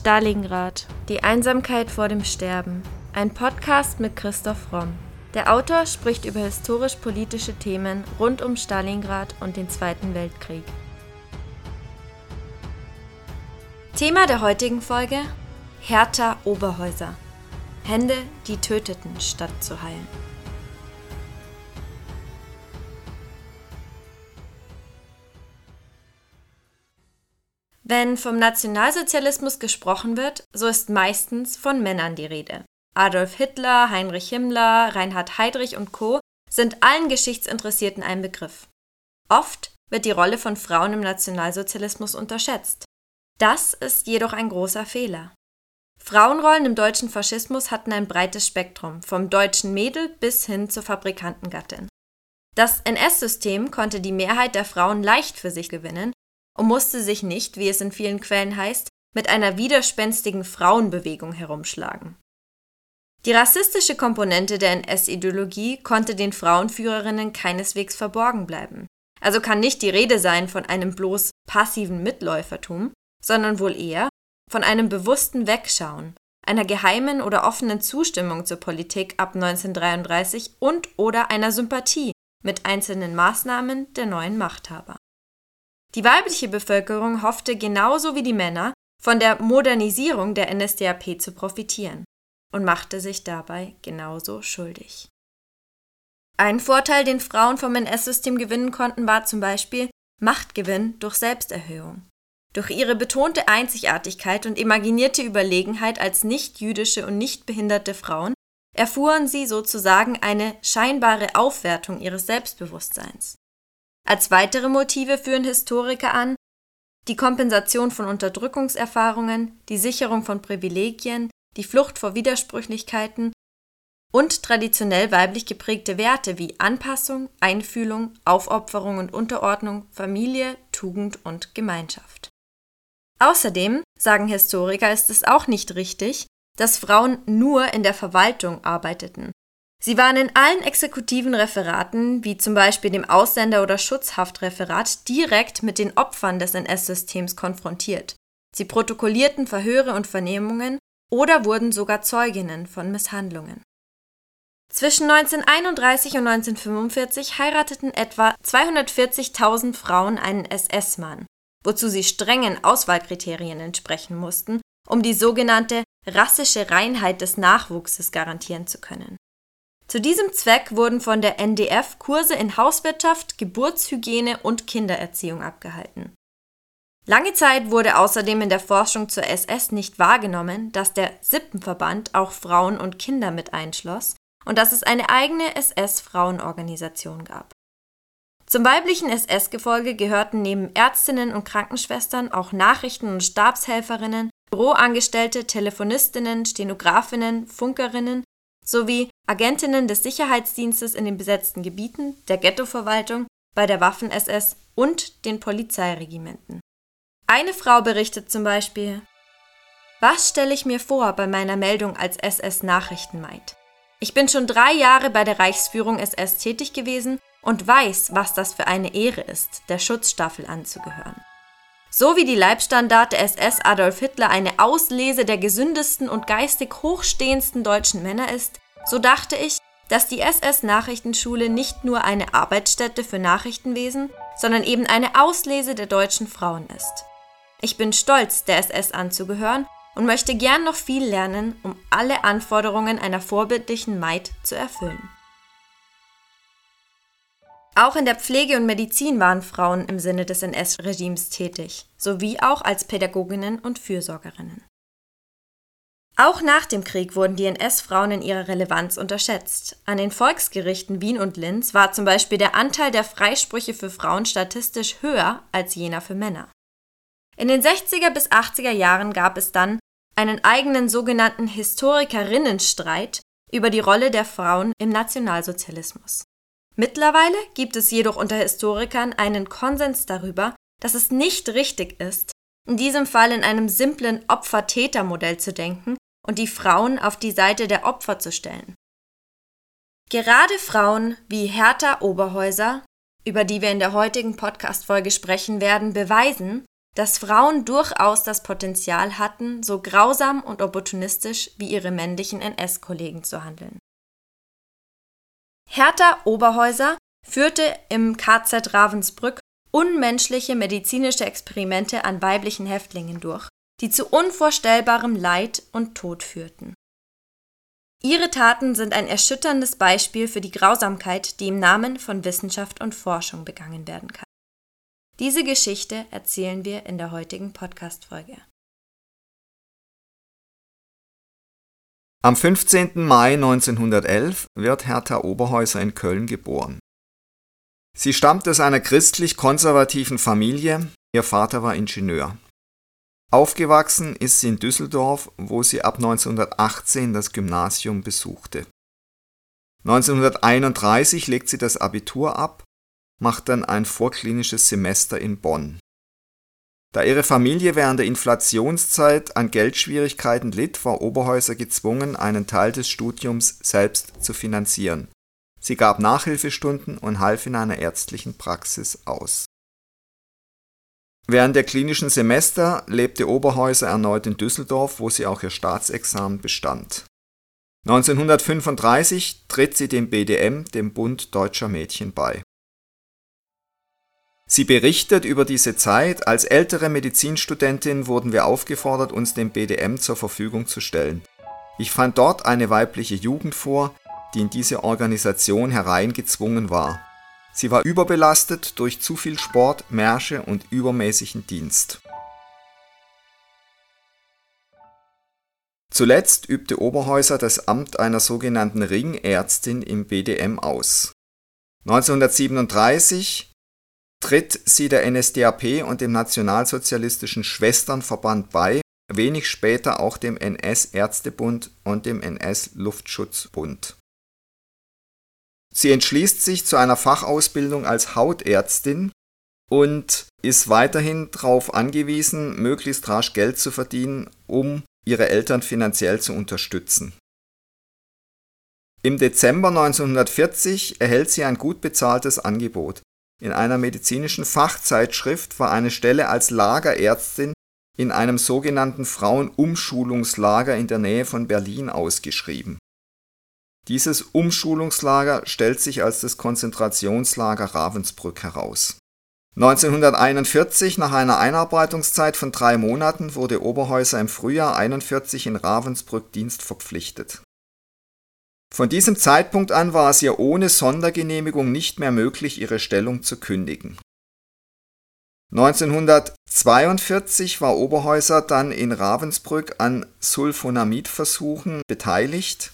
Stalingrad. Die Einsamkeit vor dem Sterben. Ein Podcast mit Christoph Romm. Der Autor spricht über historisch-politische Themen rund um Stalingrad und den Zweiten Weltkrieg. Thema der heutigen Folge: Hertha Oberhäuser. Hände, die töteten, statt zu heilen. Wenn vom Nationalsozialismus gesprochen wird, so ist meistens von Männern die Rede. Adolf Hitler, Heinrich Himmler, Reinhard Heydrich und Co. sind allen Geschichtsinteressierten ein Begriff. Oft wird die Rolle von Frauen im Nationalsozialismus unterschätzt. Das ist jedoch ein großer Fehler. Frauenrollen im deutschen Faschismus hatten ein breites Spektrum, vom deutschen Mädel bis hin zur Fabrikantengattin. Das NS-System konnte die Mehrheit der Frauen leicht für sich gewinnen und musste sich nicht, wie es in vielen Quellen heißt, mit einer widerspenstigen Frauenbewegung herumschlagen. Die rassistische Komponente der NS-Ideologie konnte den Frauenführerinnen keineswegs verborgen bleiben. Also kann nicht die Rede sein von einem bloß passiven Mitläufertum, sondern wohl eher von einem bewussten Wegschauen, einer geheimen oder offenen Zustimmung zur Politik ab 1933 und oder einer Sympathie mit einzelnen Maßnahmen der neuen Machthaber. Die weibliche Bevölkerung hoffte genauso wie die Männer von der Modernisierung der NSDAP zu profitieren und machte sich dabei genauso schuldig. Ein Vorteil, den Frauen vom NS-System gewinnen konnten, war zum Beispiel Machtgewinn durch Selbsterhöhung. Durch ihre betonte Einzigartigkeit und imaginierte Überlegenheit als nicht-jüdische und nicht behinderte Frauen erfuhren sie sozusagen eine scheinbare Aufwertung ihres Selbstbewusstseins. Als weitere Motive führen Historiker an die Kompensation von Unterdrückungserfahrungen, die Sicherung von Privilegien, die Flucht vor Widersprüchlichkeiten und traditionell weiblich geprägte Werte wie Anpassung, Einfühlung, Aufopferung und Unterordnung, Familie, Tugend und Gemeinschaft. Außerdem, sagen Historiker, ist es auch nicht richtig, dass Frauen nur in der Verwaltung arbeiteten. Sie waren in allen exekutiven Referaten, wie zum Beispiel dem Ausländer- oder Schutzhaftreferat, direkt mit den Opfern des NS-Systems konfrontiert. Sie protokollierten Verhöre und Vernehmungen oder wurden sogar Zeuginnen von Misshandlungen. Zwischen 1931 und 1945 heirateten etwa 240.000 Frauen einen SS-Mann, wozu sie strengen Auswahlkriterien entsprechen mussten, um die sogenannte rassische Reinheit des Nachwuchses garantieren zu können. Zu diesem Zweck wurden von der NDF Kurse in Hauswirtschaft, Geburtshygiene und Kindererziehung abgehalten. Lange Zeit wurde außerdem in der Forschung zur SS nicht wahrgenommen, dass der Sippenverband auch Frauen und Kinder mit einschloss und dass es eine eigene SS-Frauenorganisation gab. Zum weiblichen SS-Gefolge gehörten neben Ärztinnen und Krankenschwestern auch Nachrichten- und Stabshelferinnen, Büroangestellte, Telefonistinnen, Stenografinnen, Funkerinnen sowie Agentinnen des Sicherheitsdienstes in den besetzten Gebieten, der Ghettoverwaltung, bei der Waffen-SS und den Polizeiregimenten. Eine Frau berichtet zum Beispiel, was stelle ich mir vor bei meiner Meldung als SS-Nachrichtenmaid? Ich bin schon drei Jahre bei der Reichsführung SS tätig gewesen und weiß, was das für eine Ehre ist, der Schutzstaffel anzugehören. So wie die Leibstandarte SS Adolf Hitler eine Auslese der gesündesten und geistig hochstehendsten deutschen Männer ist, so dachte ich, dass die SS-Nachrichtenschule nicht nur eine Arbeitsstätte für Nachrichtenwesen, sondern eben eine Auslese der deutschen Frauen ist. Ich bin stolz, der SS anzugehören und möchte gern noch viel lernen, um alle Anforderungen einer vorbildlichen Maid zu erfüllen. Auch in der Pflege und Medizin waren Frauen im Sinne des NS-Regimes tätig, sowie auch als Pädagoginnen und Fürsorgerinnen. Auch nach dem Krieg wurden die NS-Frauen in ihrer Relevanz unterschätzt. An den Volksgerichten Wien und Linz war zum Beispiel der Anteil der Freisprüche für Frauen statistisch höher als jener für Männer. In den 60er bis 80er Jahren gab es dann einen eigenen sogenannten Historikerinnenstreit über die Rolle der Frauen im Nationalsozialismus. Mittlerweile gibt es jedoch unter Historikern einen Konsens darüber, dass es nicht richtig ist, in diesem Fall in einem simplen Opfer-Täter-Modell zu denken und die Frauen auf die Seite der Opfer zu stellen. Gerade Frauen wie Hertha Oberhäuser, über die wir in der heutigen Podcast-Folge sprechen werden, beweisen, dass Frauen durchaus das Potenzial hatten, so grausam und opportunistisch wie ihre männlichen NS-Kollegen zu handeln. Hertha Oberhäuser führte im KZ Ravensbrück unmenschliche medizinische Experimente an weiblichen Häftlingen durch, die zu unvorstellbarem Leid und Tod führten. Ihre Taten sind ein erschütterndes Beispiel für die Grausamkeit, die im Namen von Wissenschaft und Forschung begangen werden kann. Diese Geschichte erzählen wir in der heutigen Podcast-Folge. Am 15. Mai 1911 wird Hertha Oberhäuser in Köln geboren. Sie stammt aus einer christlich-konservativen Familie, ihr Vater war Ingenieur. Aufgewachsen ist sie in Düsseldorf, wo sie ab 1918 das Gymnasium besuchte. 1931 legt sie das Abitur ab, macht dann ein vorklinisches Semester in Bonn. Da ihre Familie während der Inflationszeit an Geldschwierigkeiten litt, war Oberhäuser gezwungen, einen Teil des Studiums selbst zu finanzieren. Sie gab Nachhilfestunden und half in einer ärztlichen Praxis aus. Während der klinischen Semester lebte Oberhäuser erneut in Düsseldorf, wo sie auch ihr Staatsexamen bestand. 1935 tritt sie dem BDM, dem Bund Deutscher Mädchen, bei. Sie berichtet über diese Zeit, als ältere Medizinstudentin wurden wir aufgefordert, uns dem BDM zur Verfügung zu stellen. Ich fand dort eine weibliche Jugend vor, die in diese Organisation hereingezwungen war. Sie war überbelastet durch zu viel Sport, Märsche und übermäßigen Dienst. Zuletzt übte Oberhäuser das Amt einer sogenannten Ringärztin im BDM aus. 1937 tritt sie der NSDAP und dem Nationalsozialistischen Schwesternverband bei, wenig später auch dem NS-Ärztebund und dem NS-Luftschutzbund. Sie entschließt sich zu einer Fachausbildung als Hautärztin und ist weiterhin darauf angewiesen, möglichst rasch Geld zu verdienen, um ihre Eltern finanziell zu unterstützen. Im Dezember 1940 erhält sie ein gut bezahltes Angebot. In einer medizinischen Fachzeitschrift war eine Stelle als Lagerärztin in einem sogenannten Frauenumschulungslager in der Nähe von Berlin ausgeschrieben. Dieses Umschulungslager stellt sich als das Konzentrationslager Ravensbrück heraus. 1941, nach einer Einarbeitungszeit von drei Monaten, wurde Oberhäuser im Frühjahr 41 in Ravensbrück dienstverpflichtet. Von diesem Zeitpunkt an war es ihr ohne Sondergenehmigung nicht mehr möglich, ihre Stellung zu kündigen. 1942 war Oberhäuser dann in Ravensbrück an Sulfonamidversuchen beteiligt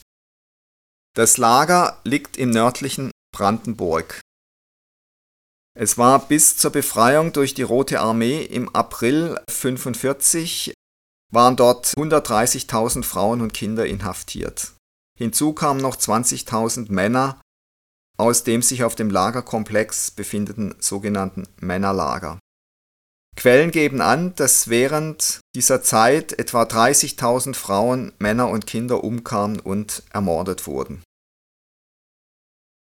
das Lager liegt im nördlichen Brandenburg. Es war bis zur Befreiung durch die Rote Armee im April 1945 waren dort 130.000 Frauen und Kinder inhaftiert. Hinzu kamen noch 20.000 Männer aus dem sich auf dem Lagerkomplex befindenden sogenannten Männerlager. Quellen geben an, dass während dieser Zeit etwa 30.000 Frauen, Männer und Kinder umkamen und ermordet wurden.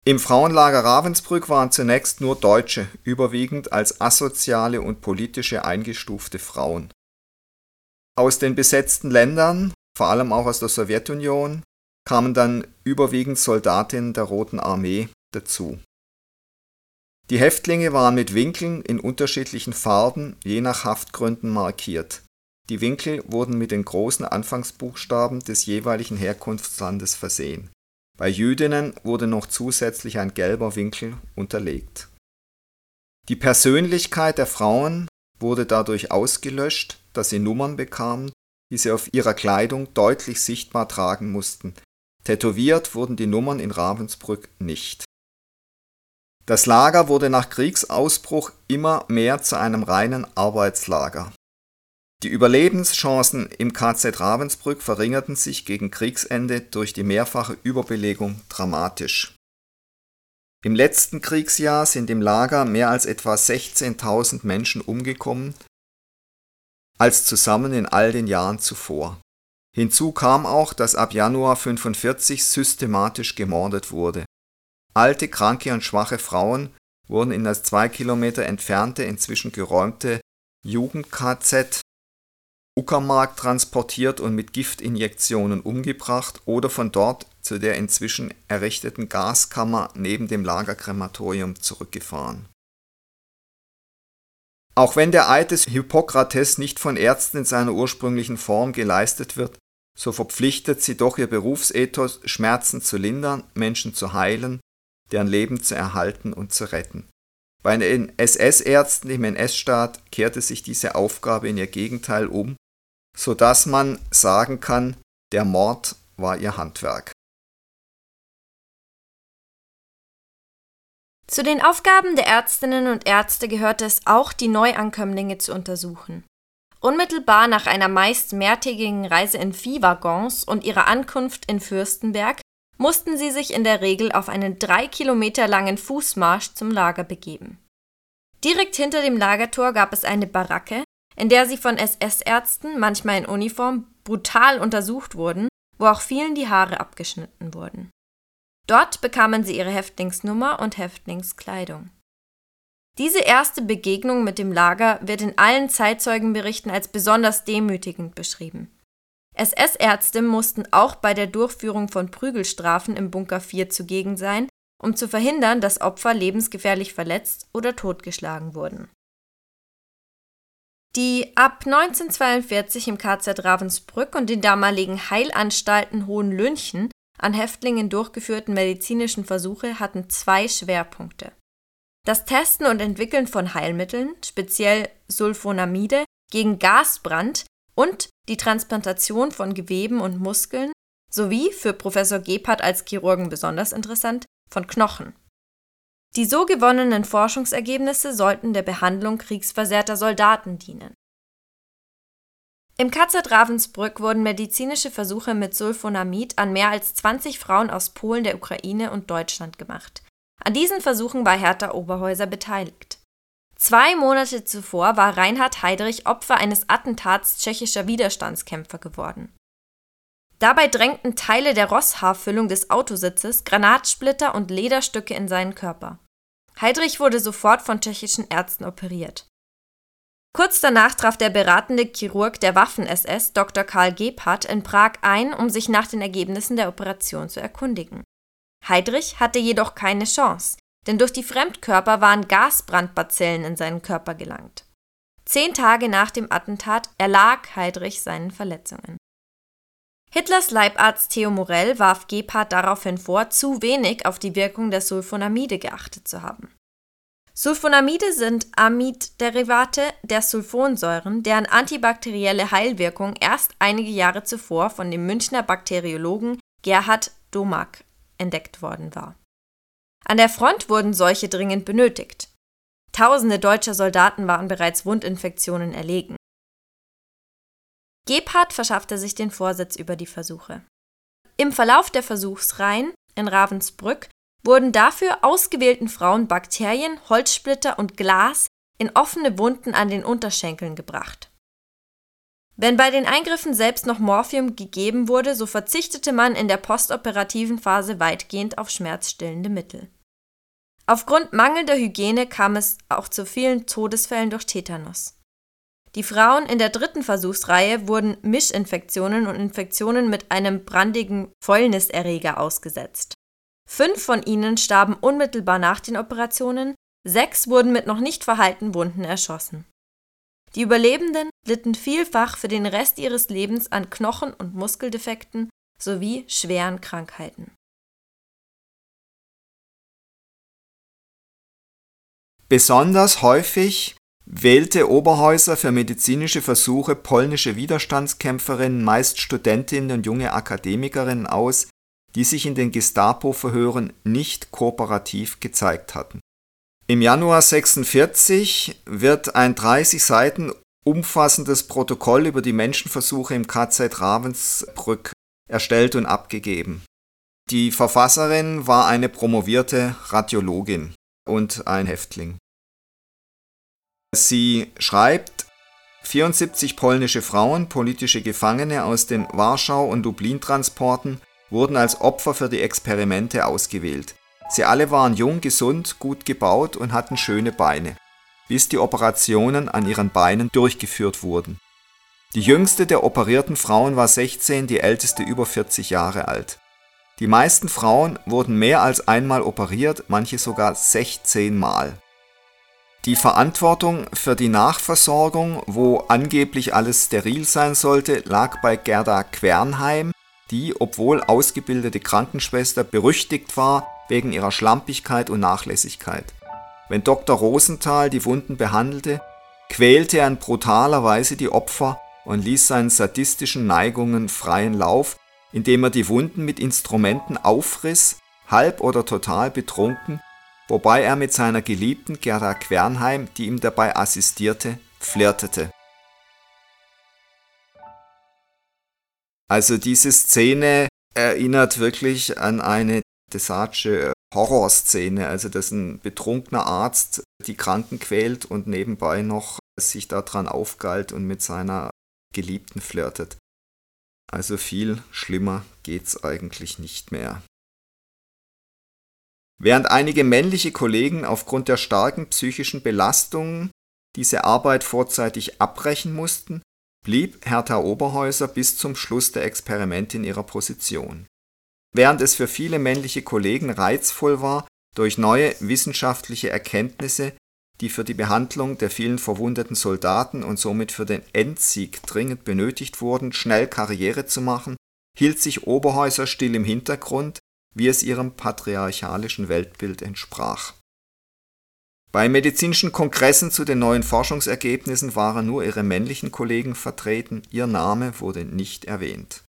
Im Frauenlager Ravensbrück waren zunächst nur Deutsche, überwiegend als asoziale und politische eingestufte Frauen. Aus den besetzten Ländern, vor allem auch aus der Sowjetunion, kamen dann überwiegend Soldatinnen der Roten Armee dazu. Die Häftlinge waren mit Winkeln in unterschiedlichen Farben je nach Haftgründen markiert. Die Winkel wurden mit den großen Anfangsbuchstaben des jeweiligen Herkunftslandes versehen bei Jüdinnen wurde noch zusätzlich ein gelber Winkel unterlegt. Die Persönlichkeit der Frauen wurde dadurch ausgelöscht, dass sie Nummern bekamen, die sie auf ihrer Kleidung deutlich sichtbar tragen mussten. Tätowiert wurden die Nummern in Ravensbrück nicht. Das Lager wurde nach Kriegsausbruch immer mehr zu einem reinen Arbeitslager. Die Überlebenschancen im KZ Ravensbrück verringerten sich gegen Kriegsende durch die mehrfache Überbelegung dramatisch. Im letzten Kriegsjahr sind im Lager mehr als etwa 16.000 Menschen umgekommen, als zusammen in all den Jahren zuvor. Hinzu kam auch, dass ab Januar 1945 systematisch gemordet wurde. Alte, kranke und schwache Frauen wurden in das zwei Kilometer entfernte, inzwischen geräumte Jugend-KZ Uckermark transportiert und mit Giftinjektionen umgebracht oder von dort zu der inzwischen errichteten Gaskammer neben dem Lagerkrematorium zurückgefahren. Auch wenn der Eid des Hippokrates nicht von Ärzten in seiner ursprünglichen Form geleistet wird, so verpflichtet sie doch ihr Berufsethos, Schmerzen zu lindern, Menschen zu heilen, deren Leben zu erhalten und zu retten. Bei den SS-Ärzten im NS-Staat kehrte sich diese Aufgabe in ihr Gegenteil um, so dass man sagen kann, der Mord war ihr Handwerk. Zu den Aufgaben der Ärztinnen und Ärzte gehörte es auch, die Neuankömmlinge zu untersuchen. Unmittelbar nach einer meist mehrtägigen Reise in Viehwaggons und ihrer Ankunft in Fürstenberg mussten sie sich in der Regel auf einen drei Kilometer langen Fußmarsch zum Lager begeben. Direkt hinter dem Lagertor gab es eine Baracke, in der sie von SS-Ärzten, manchmal in Uniform, brutal untersucht wurden, wo auch vielen die Haare abgeschnitten wurden. Dort bekamen sie ihre Häftlingsnummer und Häftlingskleidung. Diese erste Begegnung mit dem Lager wird in allen Zeitzeugenberichten als besonders demütigend beschrieben. SS-Ärzte mussten auch bei der Durchführung von Prügelstrafen im Bunker 4 zugegen sein, um zu verhindern, dass Opfer lebensgefährlich verletzt oder totgeschlagen wurden. Die ab 1942 im KZ Ravensbrück und den damaligen Heilanstalten Hohenlünchen an Häftlingen durchgeführten medizinischen Versuche hatten zwei Schwerpunkte. Das Testen und Entwickeln von Heilmitteln, speziell Sulfonamide, gegen Gasbrand und die Transplantation von Geweben und Muskeln sowie, für Professor Gebhardt als Chirurgen besonders interessant, von Knochen. Die so gewonnenen Forschungsergebnisse sollten der Behandlung kriegsversehrter Soldaten dienen im KZ Ravensbrück wurden medizinische Versuche mit Sulfonamid an mehr als 20 Frauen aus Polen, der Ukraine und Deutschland gemacht. An diesen Versuchen war Hertha Oberhäuser beteiligt. Zwei Monate zuvor war Reinhard Heydrich Opfer eines Attentats tschechischer Widerstandskämpfer geworden. Dabei drängten Teile der Rosshaarfüllung des Autositzes Granatsplitter und Lederstücke in seinen Körper. Heydrich wurde sofort von tschechischen Ärzten operiert. Kurz danach traf der beratende Chirurg der Waffen-SS, Dr. Karl Gebhardt, in Prag ein, um sich nach den Ergebnissen der Operation zu erkundigen. Heydrich hatte jedoch keine Chance, denn durch die Fremdkörper waren Gasbrandbazillen in seinen Körper gelangt. Zehn Tage nach dem Attentat erlag Heydrich seinen Verletzungen. Hitlers Leibarzt Theo Morell warf Gebhardt daraufhin vor, zu wenig auf die Wirkung der Sulfonamide geachtet zu haben. Sulfonamide sind Amidderivate der Sulfonsäuren, deren antibakterielle Heilwirkung erst einige Jahre zuvor von dem Münchner Bakteriologen Gerhard Domack entdeckt worden war. An der Front wurden solche dringend benötigt. Tausende deutscher Soldaten waren bereits Wundinfektionen erlegen. Gebhardt verschaffte sich den Vorsitz über die Versuche. Im Verlauf der Versuchsreihen in Ravensbrück wurden dafür ausgewählten Frauen Bakterien, Holzsplitter und Glas in offene Wunden an den Unterschenkeln gebracht. Wenn bei den Eingriffen selbst noch Morphium gegeben wurde, so verzichtete man in der postoperativen Phase weitgehend auf schmerzstillende Mittel. Aufgrund mangelnder Hygiene kam es auch zu vielen Todesfällen durch Tetanus. Die Frauen in der dritten Versuchsreihe wurden Mischinfektionen und Infektionen mit einem brandigen Fäulniserreger ausgesetzt. Fünf von ihnen starben unmittelbar nach den Operationen, sechs wurden mit noch nicht verheilten Wunden erschossen. Die Überlebenden litten vielfach für den Rest ihres Lebens an Knochen- und Muskeldefekten sowie schweren Krankheiten. Besonders häufig wählte Oberhäuser für medizinische Versuche polnische Widerstandskämpferinnen, meist Studentinnen und junge Akademikerinnen aus, die sich in den Gestapo-Verhören nicht kooperativ gezeigt hatten. Im Januar 46 wird ein 30 Seiten umfassendes Protokoll über die Menschenversuche im KZ Ravensbrück erstellt und abgegeben. Die Verfasserin war eine promovierte Radiologin und ein Häftling. Sie schreibt, 74 polnische Frauen, politische Gefangene aus den Warschau- und Dublin-Transporten wurden als Opfer für die Experimente ausgewählt. Sie alle waren jung, gesund, gut gebaut und hatten schöne Beine. bis die Operationen an ihren Beinen durchgeführt wurden. Die jüngste der operierten Frauen war 16, die älteste über 40 Jahre alt. Die meisten Frauen wurden mehr als einmal operiert, manche sogar 16 Mal. Die Verantwortung für die Nachversorgung, wo angeblich alles steril sein sollte, lag bei Gerda Quernheim, die, obwohl ausgebildete Krankenschwester, berüchtigt war wegen ihrer Schlampigkeit und Nachlässigkeit. Wenn Dr. Rosenthal die Wunden behandelte, quälte er in brutaler Weise die Opfer und ließ seinen sadistischen Neigungen freien Lauf, indem er die Wunden mit Instrumenten aufriss, halb oder total betrunken, wobei er mit seiner Geliebten Gerda Quernheim, die ihm dabei assistierte, flirtete. Also diese Szene erinnert wirklich an eine Desage Horrorszene, also dass ein betrunkener Arzt die Kranken quält und nebenbei noch sich daran aufgalt und mit seiner Geliebten flirtet. Also viel schlimmer geht's eigentlich nicht mehr. Während einige männliche Kollegen aufgrund der starken psychischen Belastungen diese Arbeit vorzeitig abbrechen mussten, blieb Hertha Oberhäuser bis zum Schluss der Experimente in ihrer Position. Während es für viele männliche Kollegen reizvoll war, durch neue wissenschaftliche Erkenntnisse, die für die Behandlung der vielen verwundeten Soldaten und somit für den Endsieg dringend benötigt wurden, schnell Karriere zu machen, hielt sich Oberhäuser still im Hintergrund, wie es ihrem patriarchalischen Weltbild entsprach bei medizinischen Kongressen zu den neuen Forschungsergebnissen waren nur ihre männlichen Kollegen vertreten, ihr Name wurde nicht erwähnt.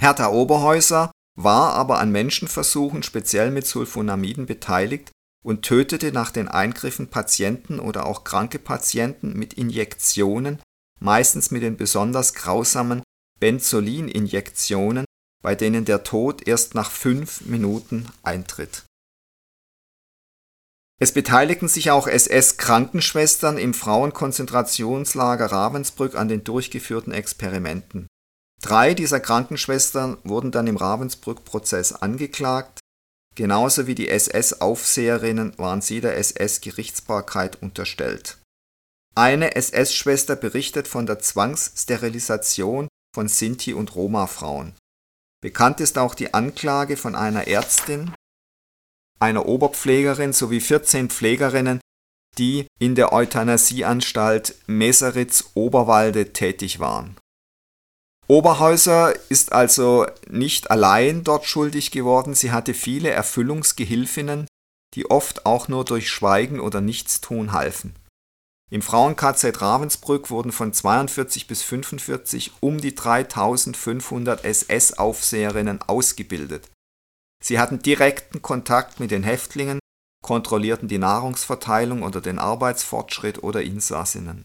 Hertha Oberhäuser war aber an Menschenversuchen speziell mit Sulfonamiden beteiligt und tötete nach den Eingriffen Patienten oder auch kranke Patienten mit Injektionen, meistens mit den besonders grausamen Benzolin-Injektionen, bei denen der Tod erst nach fünf Minuten eintritt es beteiligten sich auch SS-Krankenschwestern im Frauenkonzentrationslager Ravensbrück an den durchgeführten Experimenten. Drei dieser Krankenschwestern wurden dann im Ravensbrück-Prozess angeklagt, genauso wie die SS-Aufseherinnen waren sie der SS-Gerichtsbarkeit unterstellt. Eine SS-Schwester berichtet von der Zwangssterilisation von Sinti- und Roma-Frauen. Bekannt ist auch die Anklage von einer Ärztin, einer Oberpflegerin sowie 14 Pflegerinnen, die in der Euthanasieanstalt Meseritz-Oberwalde tätig waren. Oberhäuser ist also nicht allein dort schuldig geworden, sie hatte viele Erfüllungsgehilfinnen, die oft auch nur durch Schweigen oder Nichtstun halfen. Im Frauen-KZ Ravensbrück wurden von 42 bis 45 um die 3500 SS-Aufseherinnen ausgebildet Sie hatten direkten Kontakt mit den Häftlingen, kontrollierten die Nahrungsverteilung oder den Arbeitsfortschritt oder Insassinnen.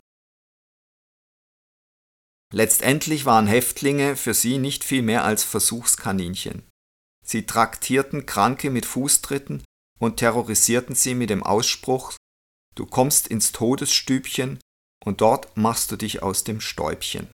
Letztendlich waren Häftlinge für sie nicht viel mehr als Versuchskaninchen. Sie traktierten Kranke mit Fußtritten und terrorisierten sie mit dem Ausspruch Du kommst ins Todesstübchen und dort machst du dich aus dem Stäubchen.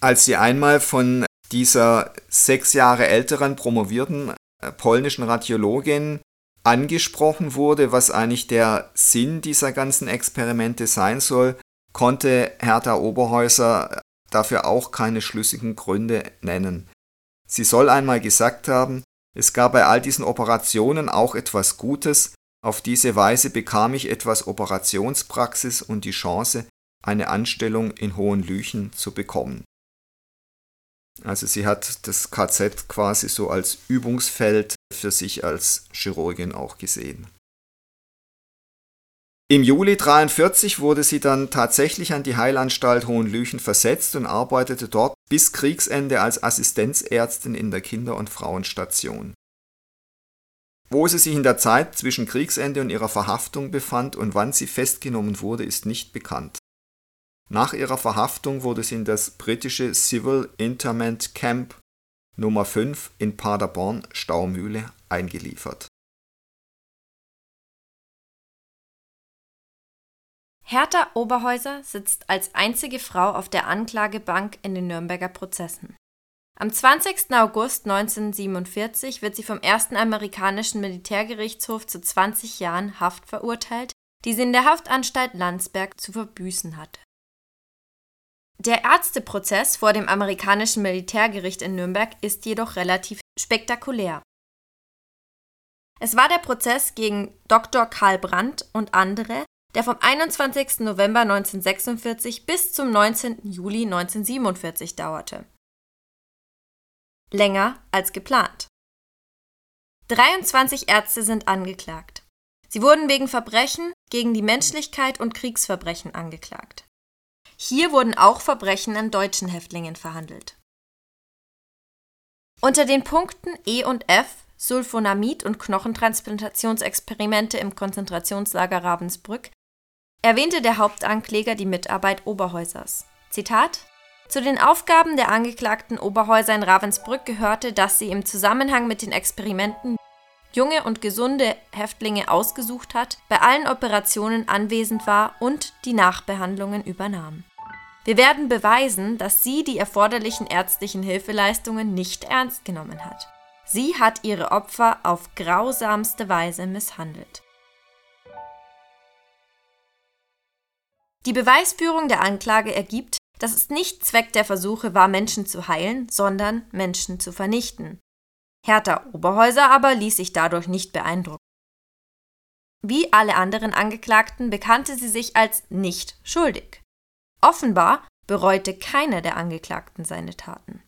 Als sie einmal von dieser sechs Jahre älteren promovierten äh, polnischen Radiologin angesprochen wurde, was eigentlich der Sinn dieser ganzen Experimente sein soll, konnte Hertha Oberhäuser dafür auch keine schlüssigen Gründe nennen. Sie soll einmal gesagt haben, es gab bei all diesen Operationen auch etwas Gutes, auf diese Weise bekam ich etwas Operationspraxis und die Chance, eine Anstellung in Hohenlüchen zu bekommen. Also sie hat das KZ quasi so als Übungsfeld für sich als Chirurgin auch gesehen. Im Juli 1943 wurde sie dann tatsächlich an die Heilanstalt Hohenlüchen versetzt und arbeitete dort bis Kriegsende als Assistenzärztin in der Kinder- und Frauenstation. Wo sie sich in der Zeit zwischen Kriegsende und ihrer Verhaftung befand und wann sie festgenommen wurde, ist nicht bekannt. Nach ihrer Verhaftung wurde sie in das britische Civil Interment Camp Nummer 5 in Paderborn Staumühle eingeliefert. Hertha Oberhäuser sitzt als einzige Frau auf der Anklagebank in den Nürnberger Prozessen. Am 20. August 1947 wird sie vom ersten amerikanischen Militärgerichtshof zu 20 Jahren Haft verurteilt die sie in der Haftanstalt Landsberg zu verbüßen hatte. Der Ärzteprozess vor dem amerikanischen Militärgericht in Nürnberg ist jedoch relativ spektakulär. Es war der Prozess gegen Dr. Karl Brandt und andere, der vom 21. November 1946 bis zum 19. Juli 1947 dauerte. Länger als geplant. 23 Ärzte sind angeklagt. Sie wurden wegen Verbrechen gegen die Menschlichkeit und Kriegsverbrechen angeklagt. Hier wurden auch Verbrechen an deutschen Häftlingen verhandelt. Unter den Punkten E und F Sulfonamid und Knochentransplantationsexperimente im Konzentrationslager Ravensbrück erwähnte der Hauptankläger die Mitarbeit Oberhäusers. Zitat Zu den Aufgaben der angeklagten Oberhäuser in Ravensbrück gehörte, dass sie im Zusammenhang mit den Experimenten junge und gesunde Häftlinge ausgesucht hat, bei allen Operationen anwesend war und die Nachbehandlungen übernahm. Wir werden beweisen, dass sie die erforderlichen ärztlichen Hilfeleistungen nicht ernst genommen hat. Sie hat ihre Opfer auf grausamste Weise misshandelt. Die Beweisführung der Anklage ergibt, dass es nicht Zweck der Versuche war, Menschen zu heilen, sondern Menschen zu vernichten. Hertha Oberhäuser aber ließ sich dadurch nicht beeindrucken. Wie alle anderen Angeklagten bekannte sie sich als nicht schuldig. Offenbar bereute keiner der Angeklagten seine Taten.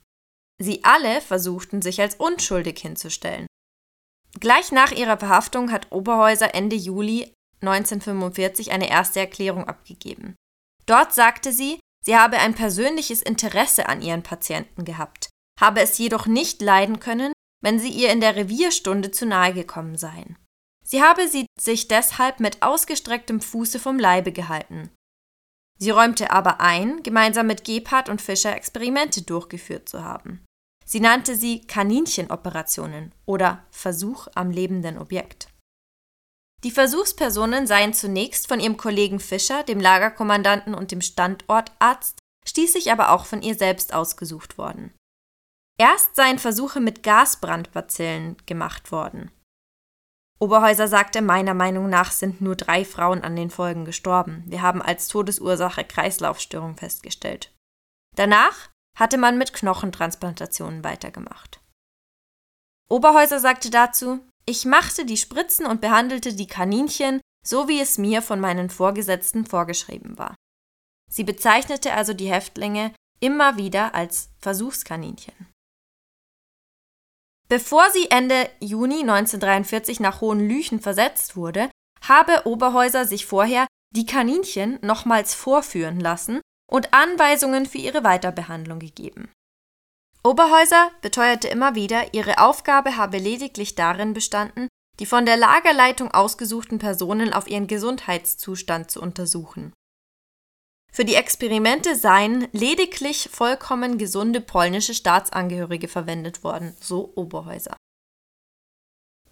Sie alle versuchten sich als unschuldig hinzustellen. Gleich nach ihrer Verhaftung hat Oberhäuser Ende Juli 1945 eine erste Erklärung abgegeben. Dort sagte sie, sie habe ein persönliches Interesse an ihren Patienten gehabt, habe es jedoch nicht leiden können, wenn sie ihr in der Revierstunde zu nahe gekommen seien. Sie habe sie sich deshalb mit ausgestrecktem Fuße vom Leibe gehalten. Sie räumte aber ein, gemeinsam mit Gebhardt und Fischer Experimente durchgeführt zu haben. Sie nannte sie Kaninchenoperationen oder Versuch am lebenden Objekt. Die Versuchspersonen seien zunächst von ihrem Kollegen Fischer, dem Lagerkommandanten und dem Standortarzt, schließlich aber auch von ihr selbst ausgesucht worden. Erst seien Versuche mit Gasbrandbazillen gemacht worden. Oberhäuser sagte, meiner Meinung nach sind nur drei Frauen an den Folgen gestorben. Wir haben als Todesursache Kreislaufstörung festgestellt. Danach hatte man mit Knochentransplantationen weitergemacht. Oberhäuser sagte dazu, ich machte die Spritzen und behandelte die Kaninchen, so wie es mir von meinen Vorgesetzten vorgeschrieben war. Sie bezeichnete also die Häftlinge immer wieder als Versuchskaninchen. Bevor sie Ende Juni 1943 nach Hohenlüchen versetzt wurde, habe Oberhäuser sich vorher die Kaninchen nochmals vorführen lassen und Anweisungen für ihre Weiterbehandlung gegeben. Oberhäuser beteuerte immer wieder, ihre Aufgabe habe lediglich darin bestanden, die von der Lagerleitung ausgesuchten Personen auf ihren Gesundheitszustand zu untersuchen. Für die Experimente seien lediglich vollkommen gesunde polnische Staatsangehörige verwendet worden, so Oberhäuser.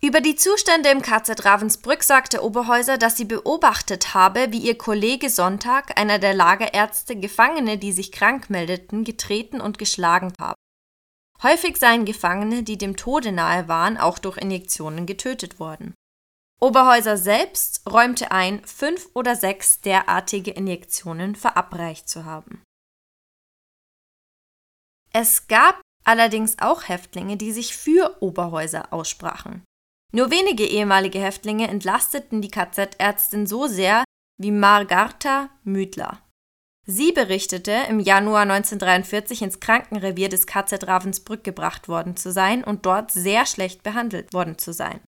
Über die Zustände im KZ Ravensbrück sagte Oberhäuser, dass sie beobachtet habe, wie ihr Kollege Sonntag, einer der Lagerärzte, Gefangene, die sich krank meldeten, getreten und geschlagen habe. Häufig seien Gefangene, die dem Tode nahe waren, auch durch Injektionen getötet worden. Oberhäuser selbst räumte ein, fünf oder sechs derartige Injektionen verabreicht zu haben. Es gab allerdings auch Häftlinge, die sich für Oberhäuser aussprachen. Nur wenige ehemalige Häftlinge entlasteten die KZ-Ärztin so sehr wie Margarta Müdler. Sie berichtete, im Januar 1943 ins Krankenrevier des KZ Ravensbrück gebracht worden zu sein und dort sehr schlecht behandelt worden zu sein.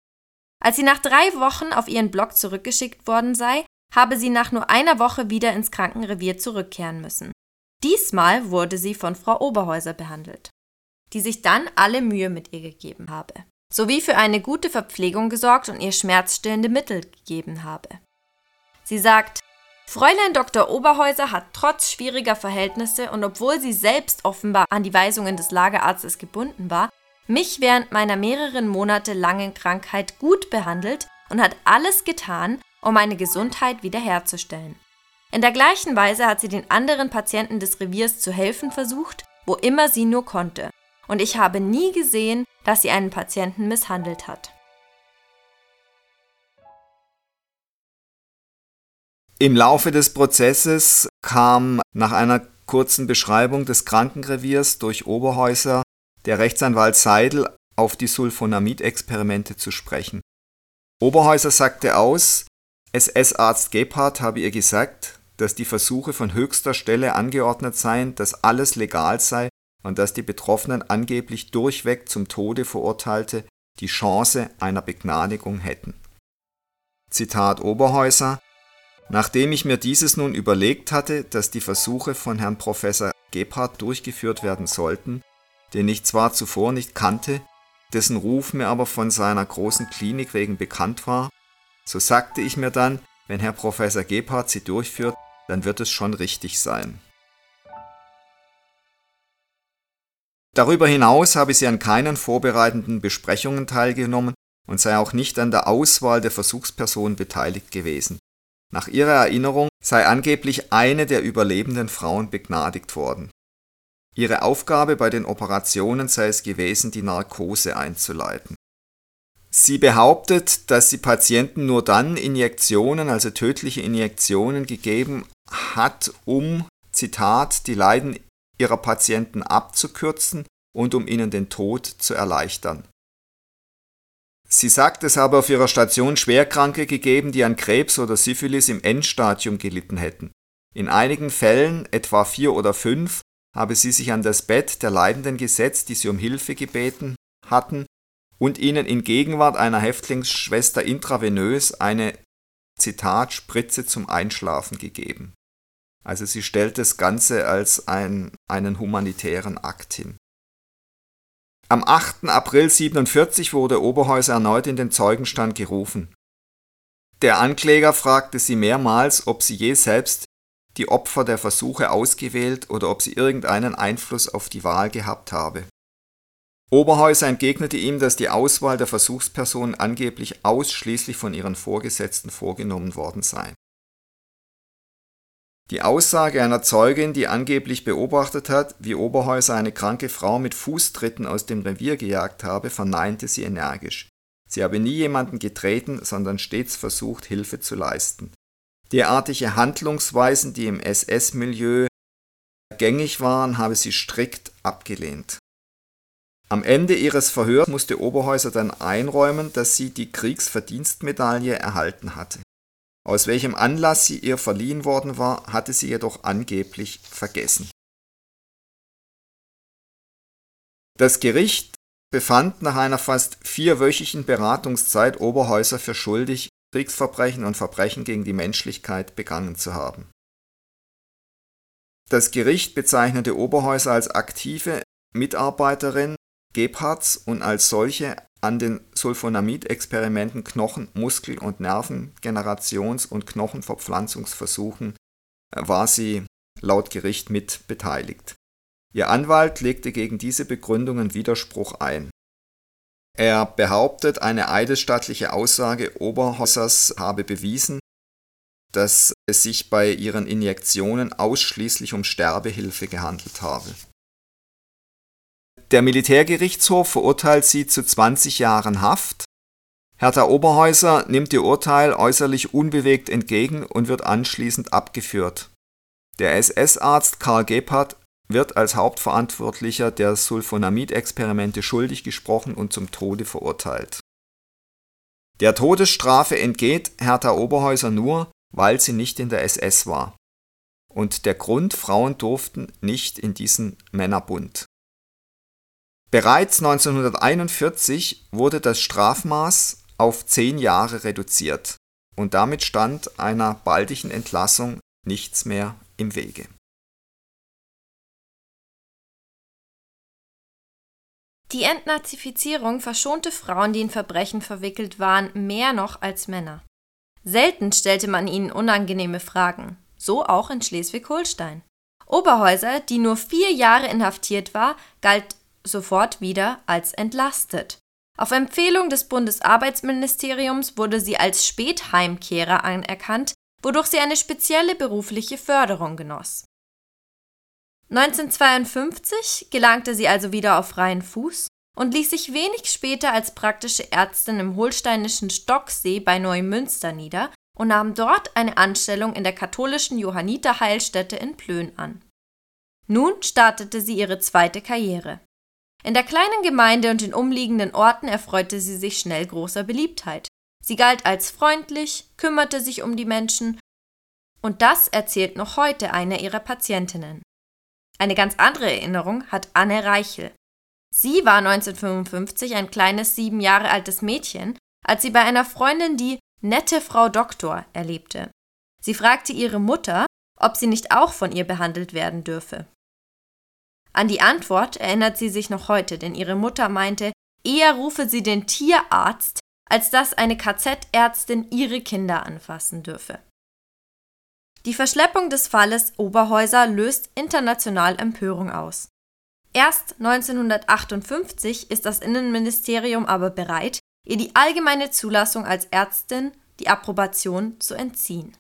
Als sie nach drei Wochen auf ihren Block zurückgeschickt worden sei, habe sie nach nur einer Woche wieder ins Krankenrevier zurückkehren müssen. Diesmal wurde sie von Frau Oberhäuser behandelt, die sich dann alle Mühe mit ihr gegeben habe, sowie für eine gute Verpflegung gesorgt und ihr schmerzstillende Mittel gegeben habe. Sie sagt, Fräulein Dr. Oberhäuser hat trotz schwieriger Verhältnisse und obwohl sie selbst offenbar an die Weisungen des Lagerarztes gebunden war, mich während meiner mehreren Monate langen Krankheit gut behandelt und hat alles getan, um meine Gesundheit wiederherzustellen. In der gleichen Weise hat sie den anderen Patienten des Reviers zu helfen versucht, wo immer sie nur konnte. Und ich habe nie gesehen, dass sie einen Patienten misshandelt hat. Im Laufe des Prozesses kam nach einer kurzen Beschreibung des Krankenreviers durch Oberhäuser der Rechtsanwalt Seidel auf die Sulfonamid-Experimente zu sprechen. Oberhäuser sagte aus, SS-Arzt Gebhardt habe ihr gesagt, dass die Versuche von höchster Stelle angeordnet seien, dass alles legal sei und dass die Betroffenen angeblich durchweg zum Tode Verurteilte die Chance einer Begnadigung hätten. Zitat Oberhäuser Nachdem ich mir dieses nun überlegt hatte, dass die Versuche von Herrn Professor Gebhardt durchgeführt werden sollten, den ich zwar zuvor nicht kannte, dessen Ruf mir aber von seiner großen Klinik wegen bekannt war, so sagte ich mir dann, wenn Herr Professor Gebhardt sie durchführt, dann wird es schon richtig sein. Darüber hinaus habe sie an keinen vorbereitenden Besprechungen teilgenommen und sei auch nicht an der Auswahl der Versuchspersonen beteiligt gewesen. Nach ihrer Erinnerung sei angeblich eine der überlebenden Frauen begnadigt worden. Ihre Aufgabe bei den Operationen sei es gewesen, die Narkose einzuleiten. Sie behauptet, dass sie Patienten nur dann Injektionen, also tödliche Injektionen gegeben hat, um, Zitat, die Leiden ihrer Patienten abzukürzen und um ihnen den Tod zu erleichtern. Sie sagt, es habe auf ihrer Station Schwerkranke gegeben, die an Krebs oder Syphilis im Endstadium gelitten hätten. In einigen Fällen, etwa vier oder fünf, habe sie sich an das Bett der Leidenden gesetzt, die sie um Hilfe gebeten hatten, und ihnen in Gegenwart einer Häftlingsschwester intravenös eine Zitat Spritze zum Einschlafen gegeben. Also sie stellt das Ganze als ein, einen humanitären Akt hin. Am 8. April 1947 wurde Oberhäuser erneut in den Zeugenstand gerufen. Der Ankläger fragte sie mehrmals, ob sie je selbst die Opfer der Versuche ausgewählt oder ob sie irgendeinen Einfluss auf die Wahl gehabt habe. Oberhäuser entgegnete ihm, dass die Auswahl der Versuchspersonen angeblich ausschließlich von ihren Vorgesetzten vorgenommen worden sei. Die Aussage einer Zeugin, die angeblich beobachtet hat, wie Oberhäuser eine kranke Frau mit Fußtritten aus dem Revier gejagt habe, verneinte sie energisch. Sie habe nie jemanden getreten, sondern stets versucht, Hilfe zu leisten. Derartige Handlungsweisen, die im SS-Milieu gängig waren, habe sie strikt abgelehnt. Am Ende ihres Verhörs musste Oberhäuser dann einräumen, dass sie die Kriegsverdienstmedaille erhalten hatte. Aus welchem Anlass sie ihr verliehen worden war, hatte sie jedoch angeblich vergessen. Das Gericht befand nach einer fast vierwöchigen Beratungszeit Oberhäuser für schuldig, Kriegsverbrechen und Verbrechen gegen die Menschlichkeit begangen zu haben. Das Gericht bezeichnete Oberhäuser als aktive Mitarbeiterin Gebhards und als solche an den Sulfonamid-Experimenten Knochen-, Muskel- und Nervengenerations- und Knochenverpflanzungsversuchen äh, war sie laut Gericht mit beteiligt. Ihr Anwalt legte gegen diese Begründungen Widerspruch ein. Er behauptet, eine eidesstattliche Aussage Oberhossers habe bewiesen, dass es sich bei ihren Injektionen ausschließlich um Sterbehilfe gehandelt habe der Militärgerichtshof verurteilt sie zu 20 Jahren Haft. Hertha Oberhäuser nimmt ihr Urteil äußerlich unbewegt entgegen und wird anschließend abgeführt. Der SS-Arzt Karl Gebhardt wird als Hauptverantwortlicher der Sulfonamid-Experimente schuldig gesprochen und zum Tode verurteilt. Der Todesstrafe entgeht Hertha Oberhäuser nur, weil sie nicht in der SS war. Und der Grund, Frauen durften nicht in diesen Männerbund. Bereits 1941 wurde das Strafmaß auf zehn Jahre reduziert und damit stand einer baldigen Entlassung nichts mehr im Wege. Die Entnazifizierung verschonte Frauen, die in Verbrechen verwickelt waren, mehr noch als Männer. Selten stellte man ihnen unangenehme Fragen, so auch in Schleswig-Holstein. Oberhäuser, die nur vier Jahre inhaftiert war, galt sofort wieder als entlastet. Auf Empfehlung des Bundesarbeitsministeriums wurde sie als Spätheimkehrer anerkannt, wodurch sie eine spezielle berufliche Förderung genoss. 1952 gelangte sie also wieder auf freien Fuß und ließ sich wenig später als praktische Ärztin im holsteinischen Stocksee bei Neumünster nieder und nahm dort eine Anstellung in der katholischen Johanniterheilstätte in Plön an. Nun startete sie ihre zweite Karriere. In der kleinen Gemeinde und den umliegenden Orten erfreute sie sich schnell großer Beliebtheit. Sie galt als freundlich, kümmerte sich um die Menschen, und das erzählt noch heute eine ihrer Patientinnen. Eine ganz andere Erinnerung hat Anne Reichel. Sie war 1955 ein kleines sieben Jahre altes Mädchen, als sie bei einer Freundin die nette Frau Doktor erlebte. Sie fragte ihre Mutter, ob sie nicht auch von ihr behandelt werden dürfe. An die Antwort erinnert sie sich noch heute, denn ihre Mutter meinte, eher rufe sie den Tierarzt, als dass eine KZ-Ärztin ihre Kinder anfassen dürfe. Die Verschleppung des Falles Oberhäuser löst international Empörung aus. Erst 1958 ist das Innenministerium aber bereit, ihr die allgemeine Zulassung als Ärztin, die Approbation, zu entziehen.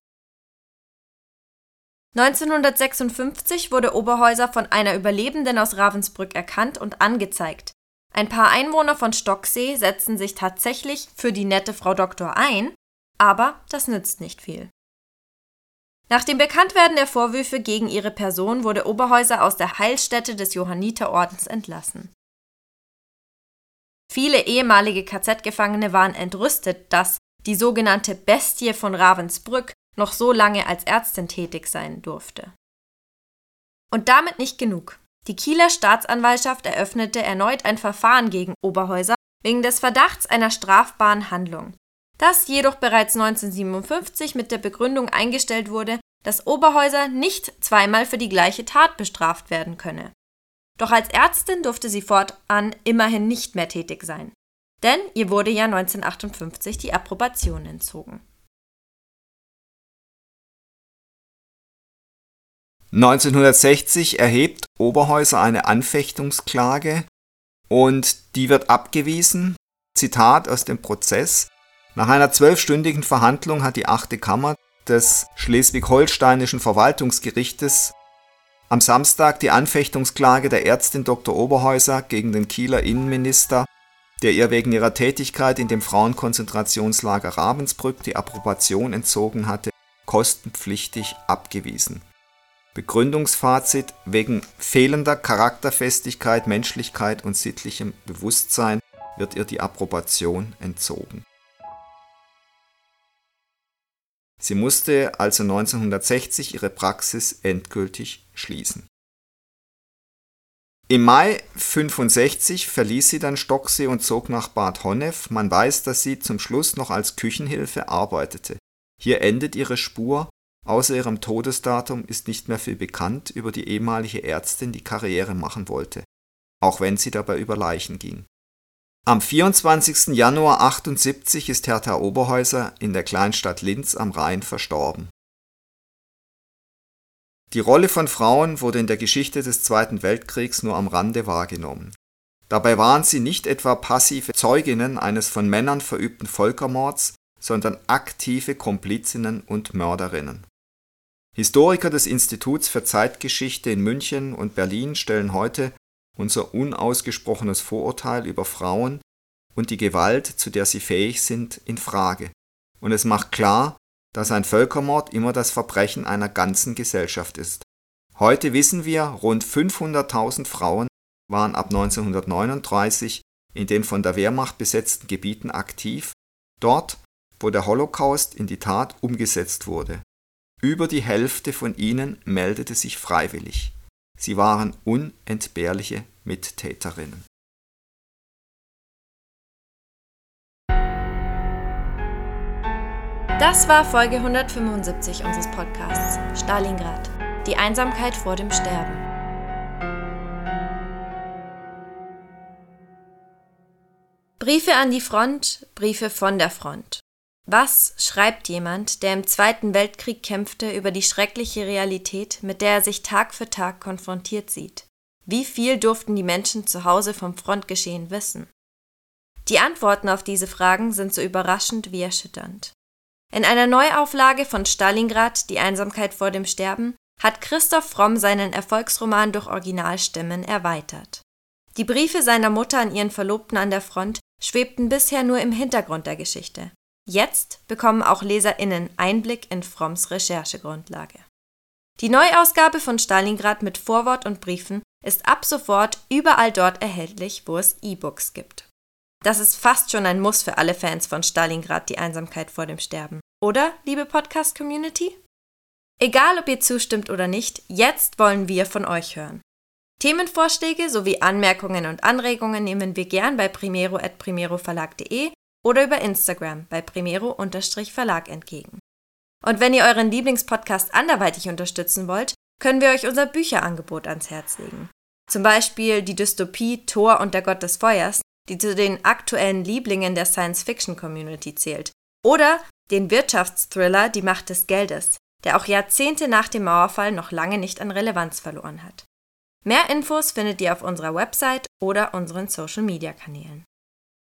1956 wurde Oberhäuser von einer Überlebenden aus Ravensbrück erkannt und angezeigt. Ein paar Einwohner von Stocksee setzen sich tatsächlich für die nette Frau Doktor ein, aber das nützt nicht viel. Nach dem Bekanntwerden der Vorwürfe gegen ihre Person wurde Oberhäuser aus der Heilstätte des Johanniterordens entlassen. Viele ehemalige KZ-Gefangene waren entrüstet, dass die sogenannte Bestie von Ravensbrück noch so lange als Ärztin tätig sein durfte. Und damit nicht genug. Die Kieler Staatsanwaltschaft eröffnete erneut ein Verfahren gegen Oberhäuser wegen des Verdachts einer strafbaren Handlung. Das jedoch bereits 1957 mit der Begründung eingestellt wurde, dass Oberhäuser nicht zweimal für die gleiche Tat bestraft werden könne. Doch als Ärztin durfte sie fortan immerhin nicht mehr tätig sein. Denn ihr wurde ja 1958 die Approbation entzogen. 1960 erhebt Oberhäuser eine Anfechtungsklage und die wird abgewiesen. Zitat aus dem Prozess. Nach einer zwölfstündigen Verhandlung hat die achte Kammer des Schleswig-Holsteinischen Verwaltungsgerichtes am Samstag die Anfechtungsklage der Ärztin Dr. Oberhäuser gegen den Kieler Innenminister, der ihr wegen ihrer Tätigkeit in dem Frauenkonzentrationslager Ravensbrück die Approbation entzogen hatte, kostenpflichtig abgewiesen Begründungsfazit: Wegen fehlender Charakterfestigkeit, Menschlichkeit und sittlichem Bewusstsein wird ihr die Approbation entzogen. Sie musste also 1960 ihre Praxis endgültig schließen. Im Mai 65 verließ sie dann Stocksee und zog nach Bad Honnef. Man weiß, dass sie zum Schluss noch als Küchenhilfe arbeitete. Hier endet ihre Spur Außer ihrem Todesdatum ist nicht mehr viel bekannt über die ehemalige Ärztin, die Karriere machen wollte, auch wenn sie dabei über Leichen ging. Am 24. Januar 78 ist Hertha Oberhäuser in der Kleinstadt Linz am Rhein verstorben. Die Rolle von Frauen wurde in der Geschichte des Zweiten Weltkriegs nur am Rande wahrgenommen. Dabei waren sie nicht etwa passive Zeuginnen eines von Männern verübten Völkermords, sondern aktive Komplizinnen und Mörderinnen. Historiker des Instituts für Zeitgeschichte in München und Berlin stellen heute unser unausgesprochenes Vorurteil über Frauen und die Gewalt, zu der sie fähig sind, in Frage. Und es macht klar, dass ein Völkermord immer das Verbrechen einer ganzen Gesellschaft ist. Heute wissen wir, rund 500.000 Frauen waren ab 1939 in den von der Wehrmacht besetzten Gebieten aktiv, dort, wo der Holocaust in die Tat umgesetzt wurde. Über die Hälfte von ihnen meldete sich freiwillig. Sie waren unentbehrliche Mittäterinnen. Das war Folge 175 unseres Podcasts Stalingrad. Die Einsamkeit vor dem Sterben. Briefe an die Front, Briefe von der Front. Was schreibt jemand, der im Zweiten Weltkrieg kämpfte, über die schreckliche Realität, mit der er sich Tag für Tag konfrontiert sieht? Wie viel durften die Menschen zu Hause vom Frontgeschehen wissen? Die Antworten auf diese Fragen sind so überraschend wie erschütternd. In einer Neuauflage von Stalingrad, Die Einsamkeit vor dem Sterben, hat Christoph Fromm seinen Erfolgsroman durch Originalstimmen erweitert. Die Briefe seiner Mutter an ihren Verlobten an der Front schwebten bisher nur im Hintergrund der Geschichte. Jetzt bekommen auch LeserInnen Einblick in Fromms Recherchegrundlage. Die Neuausgabe von Stalingrad mit Vorwort und Briefen ist ab sofort überall dort erhältlich, wo es E-Books gibt. Das ist fast schon ein Muss für alle Fans von Stalingrad, die Einsamkeit vor dem Sterben. Oder, liebe Podcast-Community? Egal, ob ihr zustimmt oder nicht, jetzt wollen wir von euch hören. Themenvorschläge sowie Anmerkungen und Anregungen nehmen wir gern bei primero.primeroverlag.de oder über Instagram bei primero-verlag entgegen. Und wenn ihr euren Lieblingspodcast anderweitig unterstützen wollt, können wir euch unser Bücherangebot ans Herz legen. Zum Beispiel die Dystopie Thor und der Gott des Feuers, die zu den aktuellen Lieblingen der Science-Fiction-Community zählt. Oder den Wirtschaftsthriller Die Macht des Geldes, der auch Jahrzehnte nach dem Mauerfall noch lange nicht an Relevanz verloren hat. Mehr Infos findet ihr auf unserer Website oder unseren Social-Media-Kanälen.